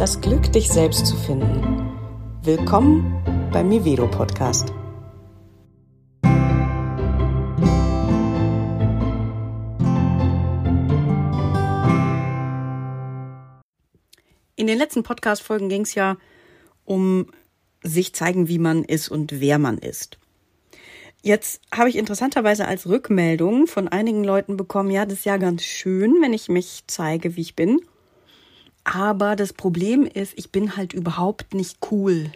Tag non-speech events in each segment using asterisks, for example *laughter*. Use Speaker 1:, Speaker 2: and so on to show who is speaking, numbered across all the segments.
Speaker 1: das Glück, dich selbst zu finden. Willkommen beim Mivedo Podcast. In den letzten Podcast-Folgen ging es ja um sich zeigen, wie man ist und wer man ist. Jetzt habe ich interessanterweise als Rückmeldung von einigen Leuten bekommen, ja, das ist ja ganz schön, wenn ich mich zeige, wie ich bin. Aber das Problem ist, ich bin halt überhaupt nicht cool.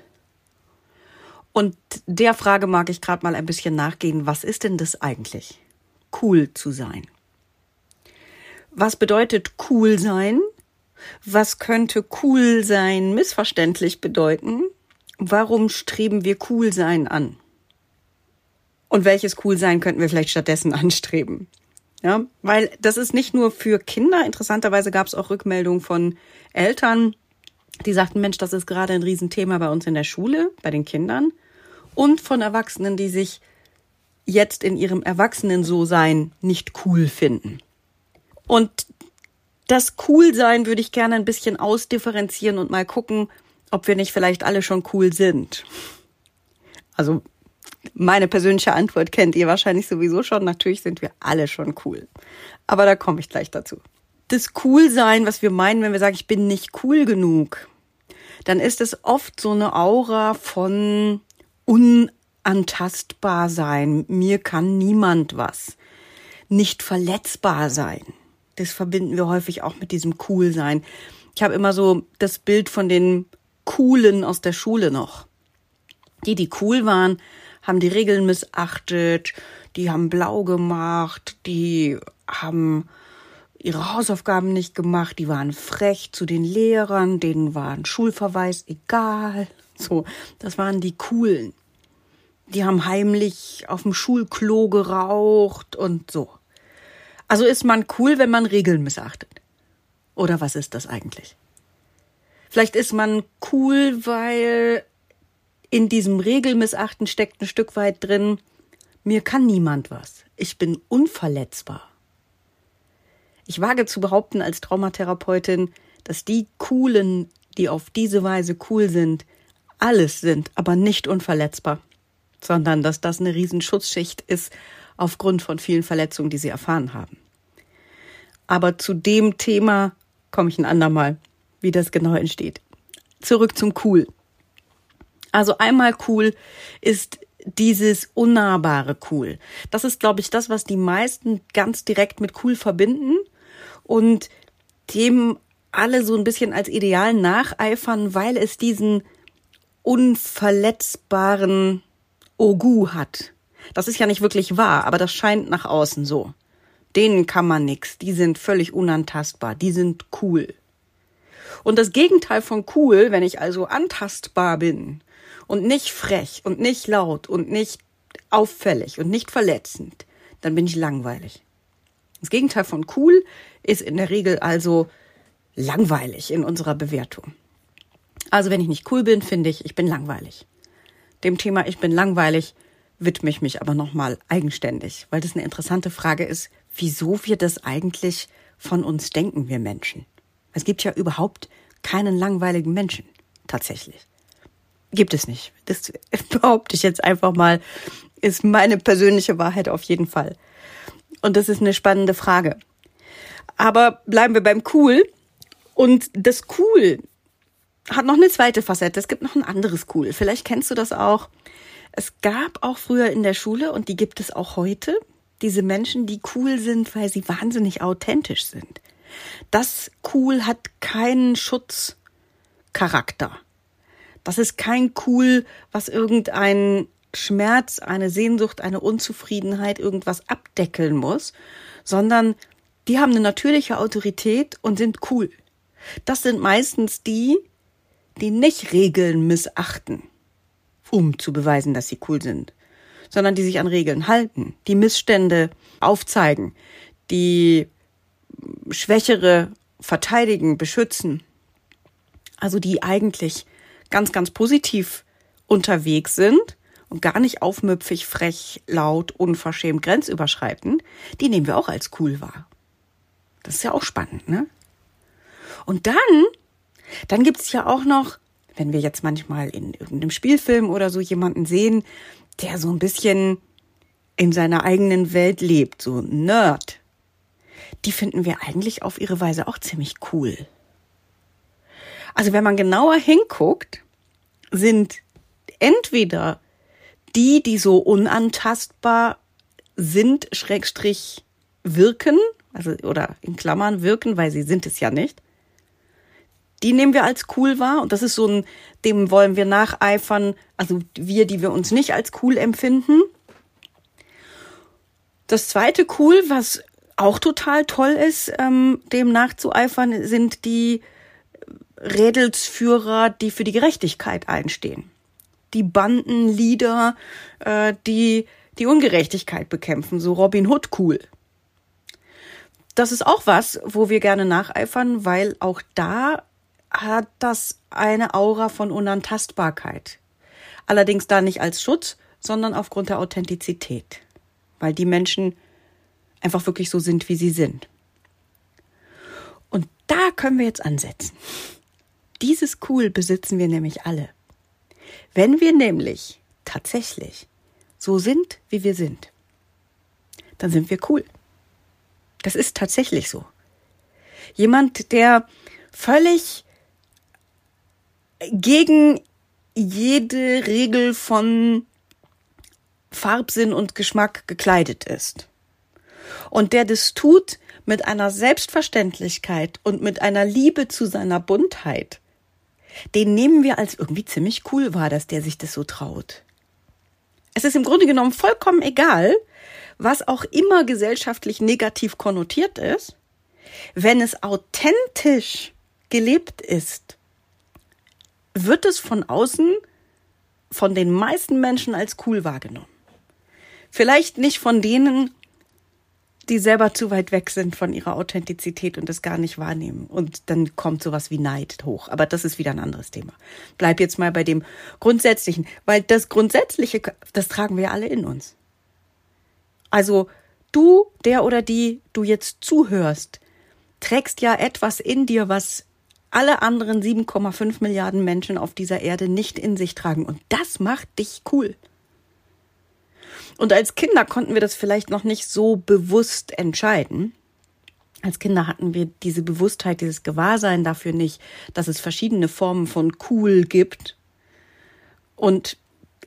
Speaker 1: Und der Frage mag ich gerade mal ein bisschen nachgehen. Was ist denn das eigentlich? Cool zu sein. Was bedeutet cool sein? Was könnte cool sein missverständlich bedeuten? Warum streben wir cool sein an? Und welches cool sein könnten wir vielleicht stattdessen *laughs* anstreben? Ja, weil das ist nicht nur für Kinder. Interessanterweise gab es auch Rückmeldungen von Eltern, die sagten, Mensch, das ist gerade ein Riesenthema bei uns in der Schule, bei den Kindern. Und von Erwachsenen, die sich jetzt in ihrem Erwachsenen-So-Sein nicht cool finden. Und das Cool-Sein würde ich gerne ein bisschen ausdifferenzieren und mal gucken, ob wir nicht vielleicht alle schon cool sind. Also meine persönliche Antwort kennt ihr wahrscheinlich sowieso schon. Natürlich sind wir alle schon cool. Aber da komme ich gleich dazu. Das Coolsein, was wir meinen, wenn wir sagen, ich bin nicht cool genug, dann ist es oft so eine Aura von unantastbar sein. Mir kann niemand was. Nicht verletzbar sein. Das verbinden wir häufig auch mit diesem Coolsein. Ich habe immer so das Bild von den Coolen aus der Schule noch. Die, die cool waren, haben die Regeln missachtet, die haben blau gemacht, die haben ihre Hausaufgaben nicht gemacht, die waren frech zu den Lehrern, denen war ein Schulverweis egal. So, das waren die coolen. Die haben heimlich auf dem Schulklo geraucht und so. Also ist man cool, wenn man Regeln missachtet. Oder was ist das eigentlich? Vielleicht ist man cool, weil in diesem Regelmissachten steckt ein Stück weit drin, mir kann niemand was. Ich bin unverletzbar. Ich wage zu behaupten als Traumatherapeutin, dass die Coolen, die auf diese Weise cool sind, alles sind, aber nicht unverletzbar, sondern dass das eine Riesenschutzschicht ist aufgrund von vielen Verletzungen, die sie erfahren haben. Aber zu dem Thema komme ich ein andermal, wie das genau entsteht. Zurück zum Cool. Also einmal cool ist dieses unnahbare cool. Das ist, glaube ich, das, was die meisten ganz direkt mit cool verbinden und dem alle so ein bisschen als Ideal nacheifern, weil es diesen unverletzbaren Ogu hat. Das ist ja nicht wirklich wahr, aber das scheint nach außen so. Denen kann man nix, die sind völlig unantastbar, die sind cool. Und das Gegenteil von cool, wenn ich also antastbar bin und nicht frech und nicht laut und nicht auffällig und nicht verletzend, dann bin ich langweilig. Das Gegenteil von cool ist in der Regel also langweilig in unserer Bewertung. Also wenn ich nicht cool bin, finde ich, ich bin langweilig. Dem Thema ich bin langweilig widme ich mich aber nochmal eigenständig, weil das eine interessante Frage ist, wieso wir das eigentlich von uns denken, wir Menschen. Es gibt ja überhaupt keinen langweiligen Menschen, tatsächlich. Gibt es nicht. Das *laughs* behaupte ich jetzt einfach mal, ist meine persönliche Wahrheit auf jeden Fall. Und das ist eine spannende Frage. Aber bleiben wir beim Cool. Und das Cool hat noch eine zweite Facette. Es gibt noch ein anderes Cool. Vielleicht kennst du das auch. Es gab auch früher in der Schule und die gibt es auch heute. Diese Menschen, die cool sind, weil sie wahnsinnig authentisch sind. Das Cool hat keinen Schutzcharakter. Das ist kein Cool, was irgendein Schmerz, eine Sehnsucht, eine Unzufriedenheit, irgendwas abdeckeln muss, sondern die haben eine natürliche Autorität und sind cool. Das sind meistens die, die nicht Regeln missachten, um zu beweisen, dass sie cool sind, sondern die sich an Regeln halten, die Missstände aufzeigen, die Schwächere verteidigen, beschützen. Also die eigentlich ganz, ganz positiv unterwegs sind und gar nicht aufmüpfig, frech, laut, unverschämt, grenzüberschreitend, die nehmen wir auch als cool wahr. Das ist ja auch spannend, ne? Und dann Dann gibt's ja auch noch, wenn wir jetzt manchmal in irgendeinem Spielfilm oder so jemanden sehen, der so ein bisschen in seiner eigenen Welt lebt, so Nerd. Die finden wir eigentlich auf ihre Weise auch ziemlich cool. Also wenn man genauer hinguckt, sind entweder die, die so unantastbar sind, Schrägstrich wirken, also oder in Klammern wirken, weil sie sind es ja nicht. Die nehmen wir als cool wahr und das ist so ein, dem wollen wir nacheifern, also wir, die wir uns nicht als cool empfinden. Das zweite cool, was auch total toll ist, ähm, dem nachzueifern, sind die Rädelsführer, die für die Gerechtigkeit einstehen. Die Bandenlieder, äh, die die Ungerechtigkeit bekämpfen, so Robin Hood cool. Das ist auch was, wo wir gerne nacheifern, weil auch da hat das eine Aura von Unantastbarkeit. Allerdings da nicht als Schutz, sondern aufgrund der Authentizität. Weil die Menschen einfach wirklich so sind, wie sie sind. Und da können wir jetzt ansetzen. Dieses Cool besitzen wir nämlich alle. Wenn wir nämlich tatsächlich so sind, wie wir sind, dann sind wir cool. Das ist tatsächlich so. Jemand, der völlig gegen jede Regel von Farbsinn und Geschmack gekleidet ist. Und der das tut mit einer Selbstverständlichkeit und mit einer Liebe zu seiner Buntheit, den nehmen wir als irgendwie ziemlich cool wahr, dass der sich das so traut. Es ist im Grunde genommen vollkommen egal, was auch immer gesellschaftlich negativ konnotiert ist, wenn es authentisch gelebt ist, wird es von außen von den meisten Menschen als cool wahrgenommen. Vielleicht nicht von denen, die selber zu weit weg sind von ihrer Authentizität und das gar nicht wahrnehmen. Und dann kommt sowas wie Neid hoch. Aber das ist wieder ein anderes Thema. Bleib jetzt mal bei dem Grundsätzlichen, weil das Grundsätzliche, das tragen wir alle in uns. Also du, der oder die du jetzt zuhörst, trägst ja etwas in dir, was alle anderen 7,5 Milliarden Menschen auf dieser Erde nicht in sich tragen. Und das macht dich cool. Und als Kinder konnten wir das vielleicht noch nicht so bewusst entscheiden. Als Kinder hatten wir diese Bewusstheit, dieses Gewahrsein dafür nicht, dass es verschiedene Formen von cool gibt und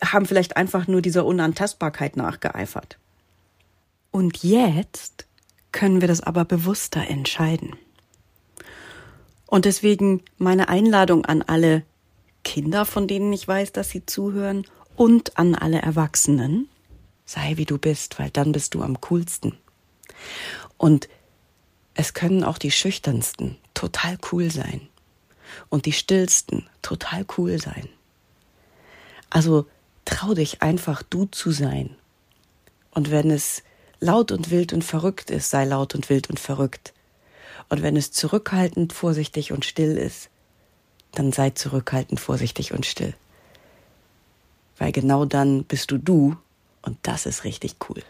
Speaker 1: haben vielleicht einfach nur dieser Unantastbarkeit nachgeeifert. Und jetzt können wir das aber bewusster entscheiden. Und deswegen meine Einladung an alle Kinder, von denen ich weiß, dass sie zuhören, und an alle Erwachsenen. Sei wie du bist, weil dann bist du am coolsten. Und es können auch die schüchternsten total cool sein. Und die stillsten total cool sein. Also trau dich einfach du zu sein. Und wenn es laut und wild und verrückt ist, sei laut und wild und verrückt. Und wenn es zurückhaltend, vorsichtig und still ist, dann sei zurückhaltend, vorsichtig und still. Weil genau dann bist du du und das ist richtig cool.